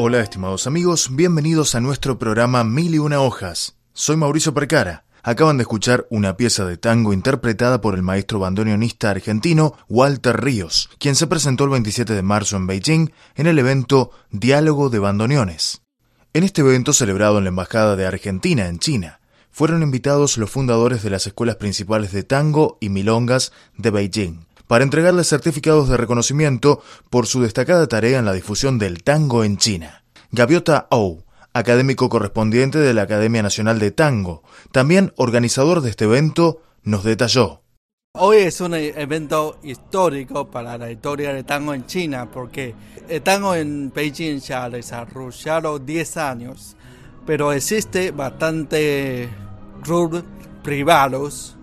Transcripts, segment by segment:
Hola estimados amigos, bienvenidos a nuestro programa Mil y una hojas. Soy Mauricio Percara. Acaban de escuchar una pieza de tango interpretada por el maestro bandoneonista argentino Walter Ríos, quien se presentó el 27 de marzo en Beijing en el evento Diálogo de Bandoneones. En este evento celebrado en la Embajada de Argentina en China, fueron invitados los fundadores de las escuelas principales de tango y milongas de Beijing para entregarles certificados de reconocimiento por su destacada tarea en la difusión del tango en China. Gaviota Ou, académico correspondiente de la Academia Nacional de Tango, también organizador de este evento, nos detalló. Hoy es un evento histórico para la historia del tango en China, porque el tango en Beijing se ha desarrollado 10 años, pero existe bastante clubes privados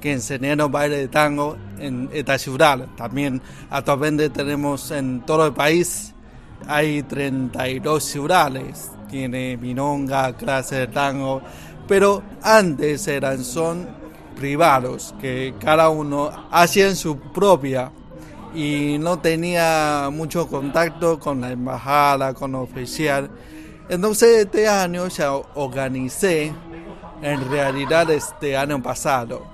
que enseñaron baile de tango en esta ciudad. También actualmente tenemos en todo el país, hay 32 ciudades, tiene minonga, clase de tango, pero antes eran son privados, que cada uno hacía su propia. Y no tenía mucho contacto con la embajada, con oficial. Entonces este año ya organicé, en realidad este año pasado,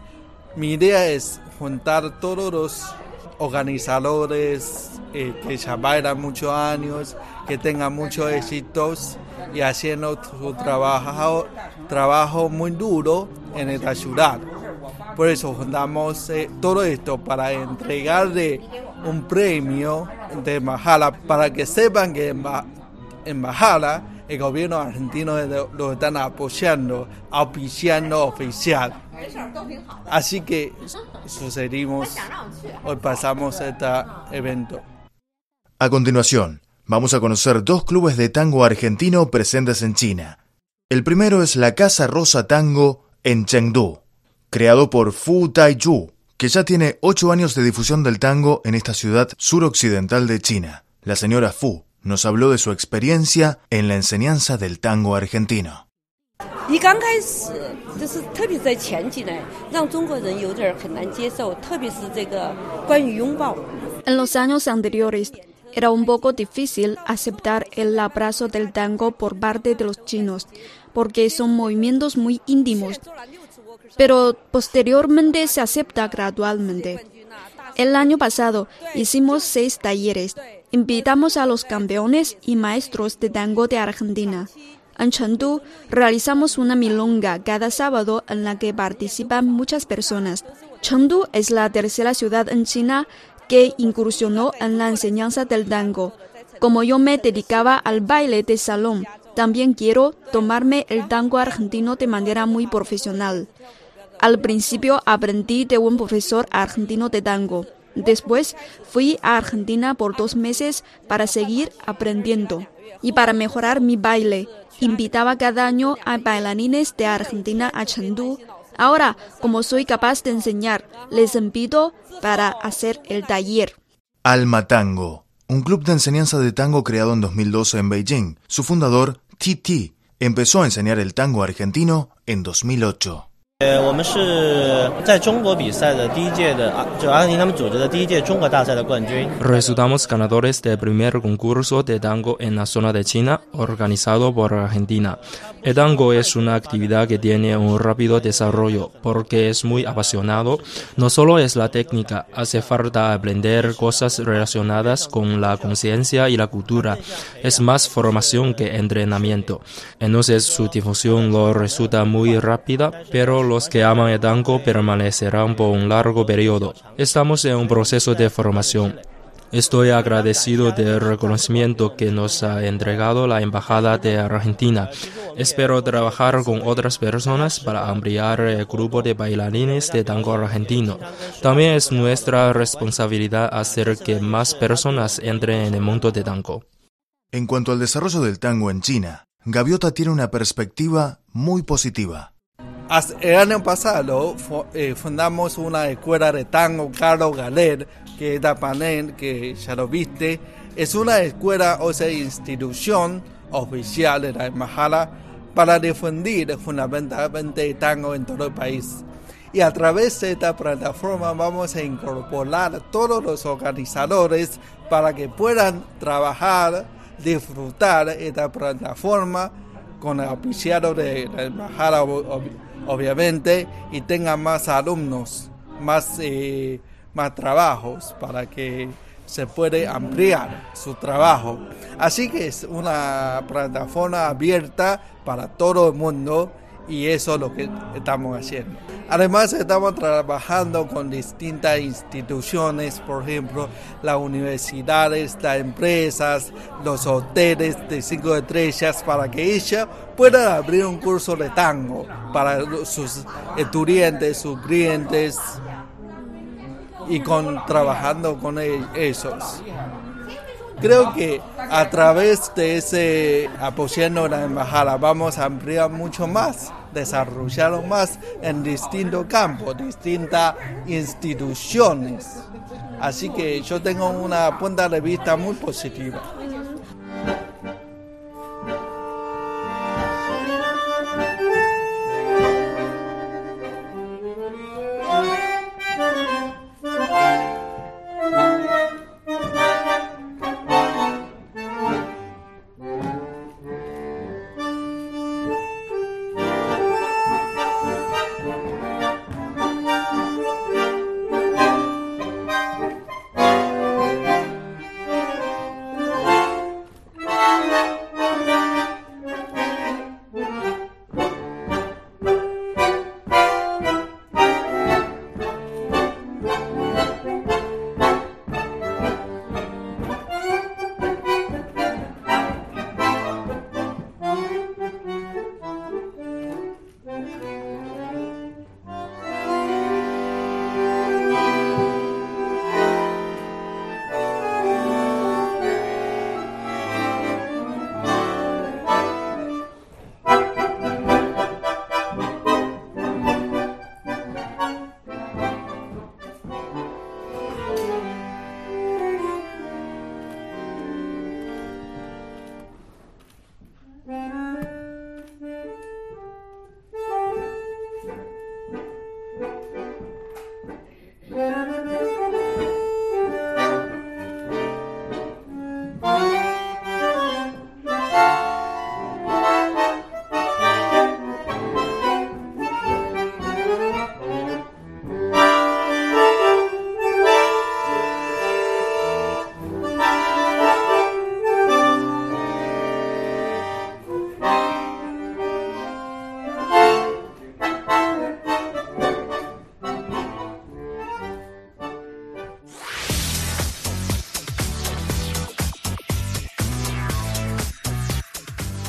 mi idea es juntar todos los organizadores eh, que ya bailan muchos años, que tengan muchos éxitos y haciendo su trabajo, trabajo muy duro en esta ciudad. Por eso juntamos eh, todo esto para entregarle un premio de embajada para que sepan que en embajada el gobierno argentino lo están apoyando, auspiciando oficial. Así que sucedimos, hoy pasamos este evento. A continuación, vamos a conocer dos clubes de tango argentino presentes en China. El primero es la Casa Rosa Tango en Chengdu, creado por Fu Taichu, que ya tiene ocho años de difusión del tango en esta ciudad suroccidental de China. La señora Fu nos habló de su experiencia en la enseñanza del tango argentino. En los años anteriores era un poco difícil aceptar el abrazo del tango por parte de los chinos, porque son movimientos muy íntimos. Pero posteriormente se acepta gradualmente. El año pasado hicimos seis talleres. Invitamos a los campeones y maestros de tango de Argentina. En Chengdu realizamos una milonga cada sábado en la que participan muchas personas. Chengdu es la tercera ciudad en China que incursionó en la enseñanza del tango. Como yo me dedicaba al baile de salón, también quiero tomarme el tango argentino de manera muy profesional. Al principio aprendí de un profesor argentino de tango. Después fui a Argentina por dos meses para seguir aprendiendo. Y para mejorar mi baile, invitaba cada año a bailarines de Argentina a Chengdu. Ahora, como soy capaz de enseñar, les invito para hacer el taller. Alma Tango, un club de enseñanza de tango creado en 2012 en Beijing. Su fundador, Titi, empezó a enseñar el tango argentino en 2008. Resultamos ganadores del primer concurso de tango en la zona de China organizado por Argentina. El tango es una actividad que tiene un rápido desarrollo porque es muy apasionado. No solo es la técnica, hace falta aprender cosas relacionadas con la conciencia y la cultura. Es más formación que entrenamiento. Entonces su difusión lo resulta muy rápida, pero los que aman el tango permanecerán por un largo periodo. Estamos en un proceso de formación. Estoy agradecido del reconocimiento que nos ha entregado la Embajada de Argentina. Espero trabajar con otras personas para ampliar el grupo de bailarines de tango argentino. También es nuestra responsabilidad hacer que más personas entren en el mundo de tango. En cuanto al desarrollo del tango en China, Gaviota tiene una perspectiva muy positiva. El año pasado eh, fundamos una escuela de tango Carlos Galer, que es Panel, que ya lo viste. Es una escuela o sea institución oficial de la embajada para difundir fundamentalmente el tango en todo el país. Y a través de esta plataforma vamos a incorporar a todos los organizadores para que puedan trabajar, disfrutar esta plataforma con el oficial de la embajada obviamente, y tengan más alumnos, más, eh, más trabajos para que se puede ampliar su trabajo. Así que es una plataforma abierta para todo el mundo y eso es lo que estamos haciendo. Además estamos trabajando con distintas instituciones, por ejemplo, las universidades, las empresas, los hoteles de cinco estrellas, para que ellas puedan abrir un curso de tango para sus estudiantes, sus clientes y con trabajando con esos. Creo que a través de ese apoyando la embajada vamos a ampliar mucho más, desarrollar más en distintos campos, distintas instituciones. Así que yo tengo una punta de vista muy positiva.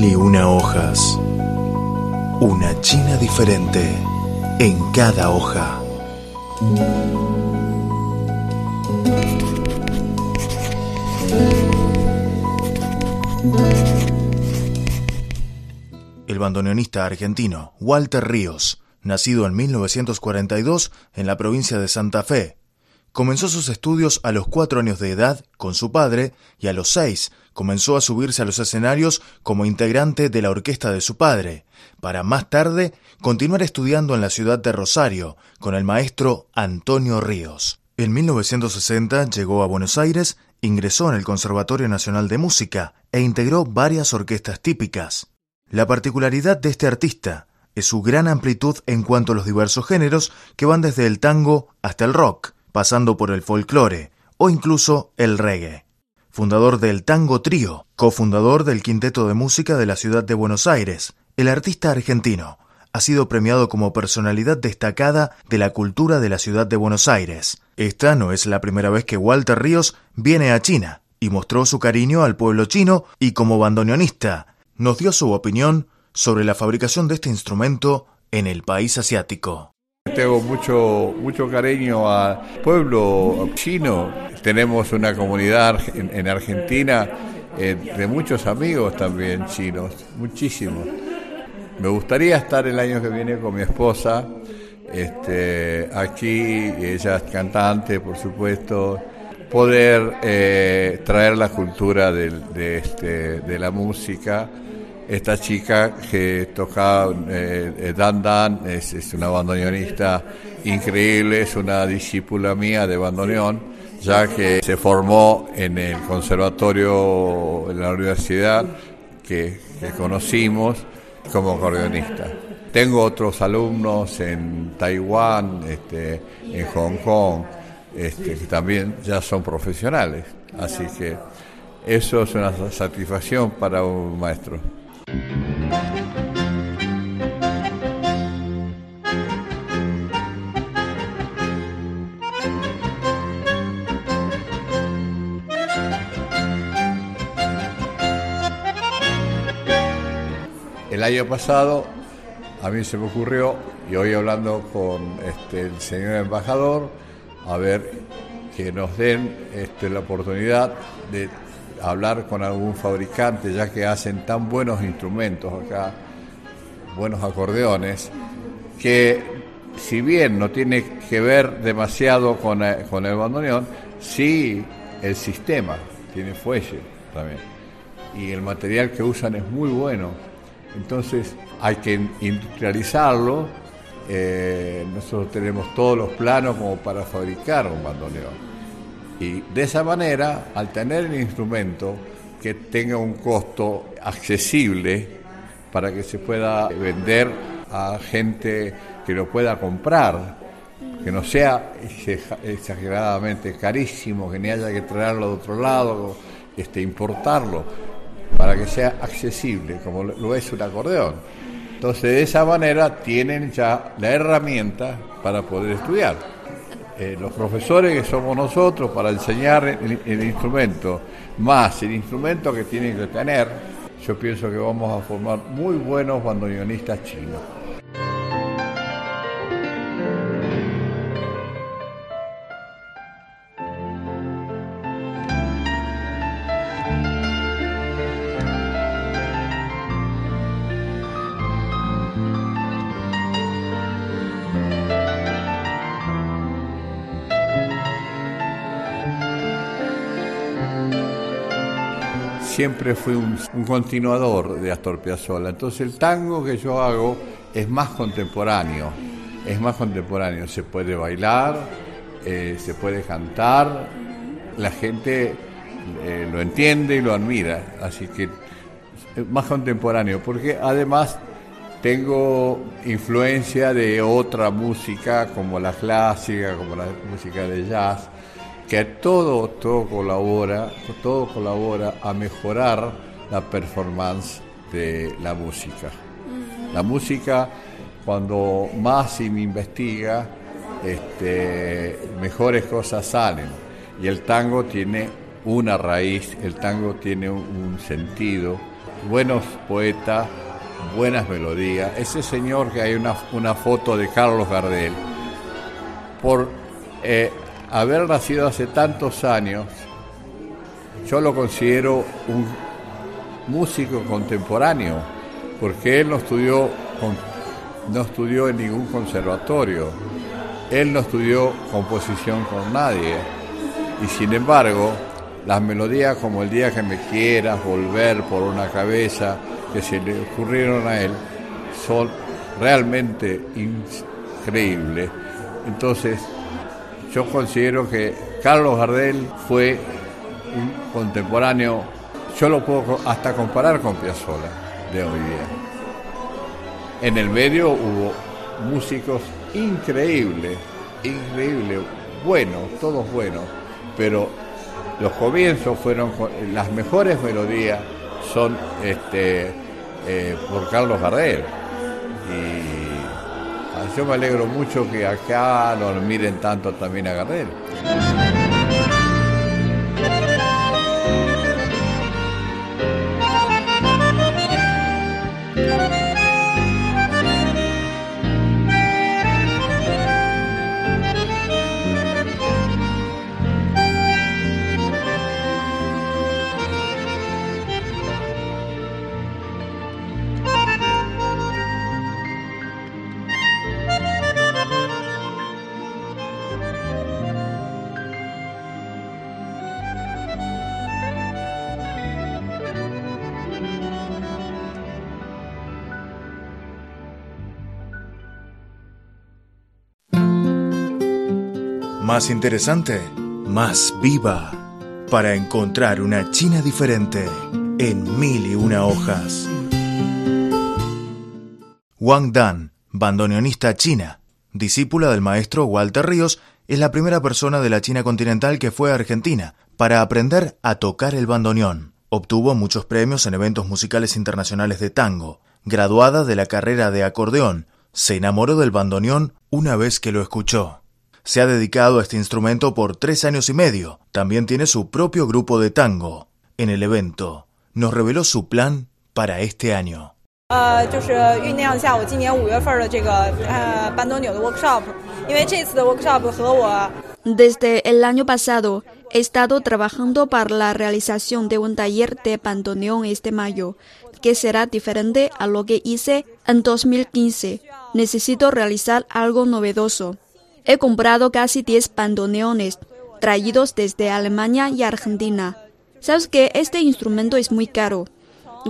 Mil una hojas. Una China diferente en cada hoja. El bandoneonista argentino Walter Ríos, nacido en 1942 en la provincia de Santa Fe, comenzó sus estudios a los cuatro años de edad con su padre y a los seis comenzó a subirse a los escenarios como integrante de la orquesta de su padre, para más tarde continuar estudiando en la ciudad de Rosario con el maestro Antonio Ríos. En 1960 llegó a Buenos Aires, ingresó en el Conservatorio Nacional de Música e integró varias orquestas típicas. La particularidad de este artista es su gran amplitud en cuanto a los diversos géneros que van desde el tango hasta el rock, pasando por el folclore o incluso el reggae fundador del Tango Trío, cofundador del Quinteto de Música de la Ciudad de Buenos Aires, el artista argentino ha sido premiado como personalidad destacada de la cultura de la ciudad de Buenos Aires. Esta no es la primera vez que Walter Ríos viene a China y mostró su cariño al pueblo chino y como bandoneonista nos dio su opinión sobre la fabricación de este instrumento en el país asiático. Tengo mucho, mucho cariño al pueblo chino. Tenemos una comunidad en, Argentina eh, de muchos amigos también chinos, muchísimos. Me gustaría estar el año que viene con mi esposa este, aquí, ella es cantante, por supuesto, poder eh, traer la cultura de, este, de la música esta chica que toca eh, eh, Dan Dan es, una bandoneonista increíble, es una discípula mía de bandoneón, ya que se formó en el conservatorio en la universidad que, conocimos como acordeonista. Tengo otros alumnos en Taiwán, este, en Hong Kong, este, que también ya son profesionales, así que eso es una satisfacción para un maestro. El año pasado a mí se me ocurrió, y hoy hablando con este, el señor embajador, a ver que nos den este, la oportunidad de hablar con algún fabricante, ya que hacen tan buenos instrumentos acá, buenos acordeones, que si bien no tiene que ver demasiado con, eh, con el bandoneón, sí el sistema, tiene fuelle también. Y el material que usan es muy bueno. Entonces hay que industrializarlo. Eh, nosotros tenemos todos los planos como para fabricar un bandoneón. Y de esa manera, al tener el instrumento que tenga un costo accesible para que se pueda vender a gente que lo pueda comprar, que no sea exageradamente carísimo, que ni haya que traerlo de otro lado, este, importarlo, para que sea accesible, como lo es un acordeón. Entonces, de esa manera tienen ya la herramienta para poder estudiar. Eh, los profesores que somos nosotros para enseñar el, instrumento, más el instrumento que tienen que tener, yo pienso que vamos a formar muy buenos bandoneonistas chinos. Siempre fui un, continuador de Astor Piazzolla. Entonces el tango que yo hago es más contemporáneo, es más contemporáneo. Se puede bailar, eh, se puede cantar, la gente eh, lo entiende y lo admira. Así que es más contemporáneo, porque además tengo influencia de otra música como la clásica, como la música de jazz que todo, todo colabora, todo colabora a mejorar la performance de la música. La música, cuando más se me investiga, este, mejores cosas salen. Y el tango tiene una raíz, el tango tiene un, sentido buenos poetas, buenas melodías. Ese señor que hay una, una foto de Carlos Gardel, por eh, haber nacido hace tantos años, yo lo considero un músico contemporáneo, porque él no estudió, no estudió en ningún conservatorio, él no estudió composición con nadie, y sin embargo, las melodías como El día que me quieras, Volver por una cabeza, que se le ocurrieron a él, son realmente increíbles. Entonces, yo considero que Carlos Gardel fue un contemporáneo, yo lo puedo hasta comparar con Piazzolla de hoy día. En el medio hubo músicos increíbles, increíbles, buenos, todos buenos, pero los comienzos fueron las mejores melodías son este, eh, por Carlos Gardel yo me alegro mucho que acá lo miren tanto también a Gardel. Más interesante, más viva, para encontrar una China diferente en mil y una hojas. Wang Dan, bandoneonista china, discípula del maestro Walter Ríos, es la primera persona de la China continental que fue a Argentina para aprender a tocar el bandoneón. Obtuvo muchos premios en eventos musicales internacionales de tango. Graduada de la carrera de acordeón, se enamoró del bandoneón una vez que lo escuchó. Se ha dedicado a este instrumento por tres años y medio. También tiene su propio grupo de tango. En el evento, nos reveló su plan para este año. Desde el año pasado, he estado trabajando para la realización de un taller de bandoneón este mayo, que será diferente a lo que hice en 2015. Necesito realizar algo novedoso. He comprado casi 10 bandoneones traídos desde Alemania y Argentina. Sabes que este instrumento es muy caro.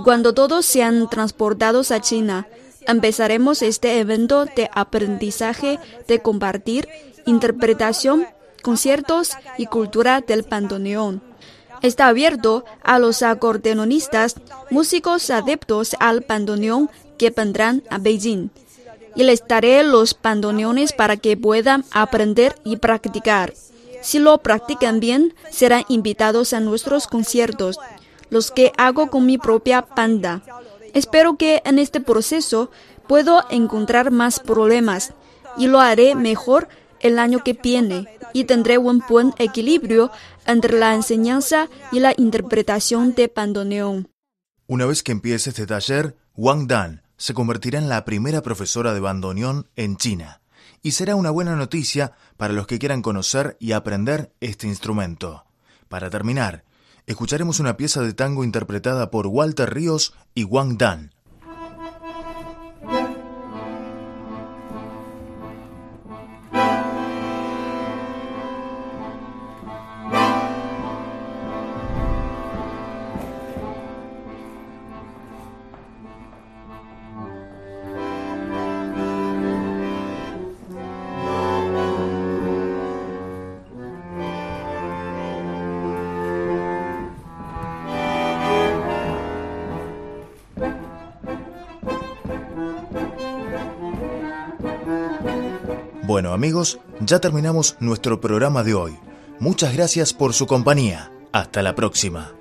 Cuando todos sean transportados a China, empezaremos este evento de aprendizaje de compartir interpretación, conciertos y cultura del bandoneón. Está abierto a los acordeonistas, músicos adeptos al bandoneón que vendrán a Beijing y les daré los bandoneones para que puedan aprender y practicar. Si lo practican bien, serán invitados a nuestros conciertos, los que hago con mi propia banda. Espero que en este proceso puedo encontrar más problemas y lo haré mejor el año que viene y tendré un buen equilibrio entre la enseñanza y la interpretación de bandoneón. Una vez que empiece este taller, Wang Dan se convertirá en la primera profesora de bandoneón en China, y será una buena noticia para los que quieran conocer y aprender este instrumento. Para terminar, escucharemos una pieza de tango interpretada por Walter Ríos y Wang Dan, Bueno amigos, ya terminamos nuestro programa de hoy. Muchas gracias por su compañía. Hasta la próxima.